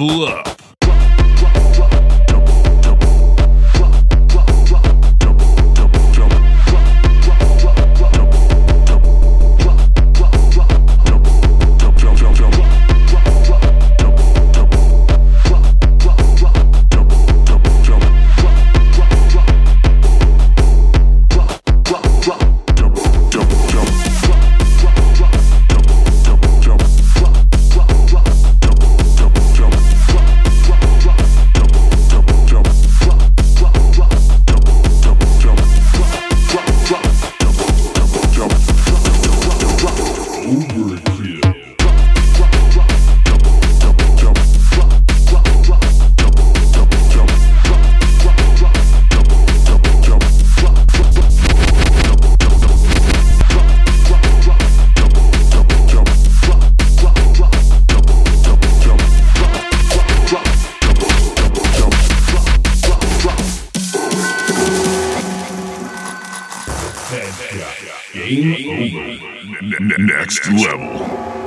level, level, level up. Game over. Next level.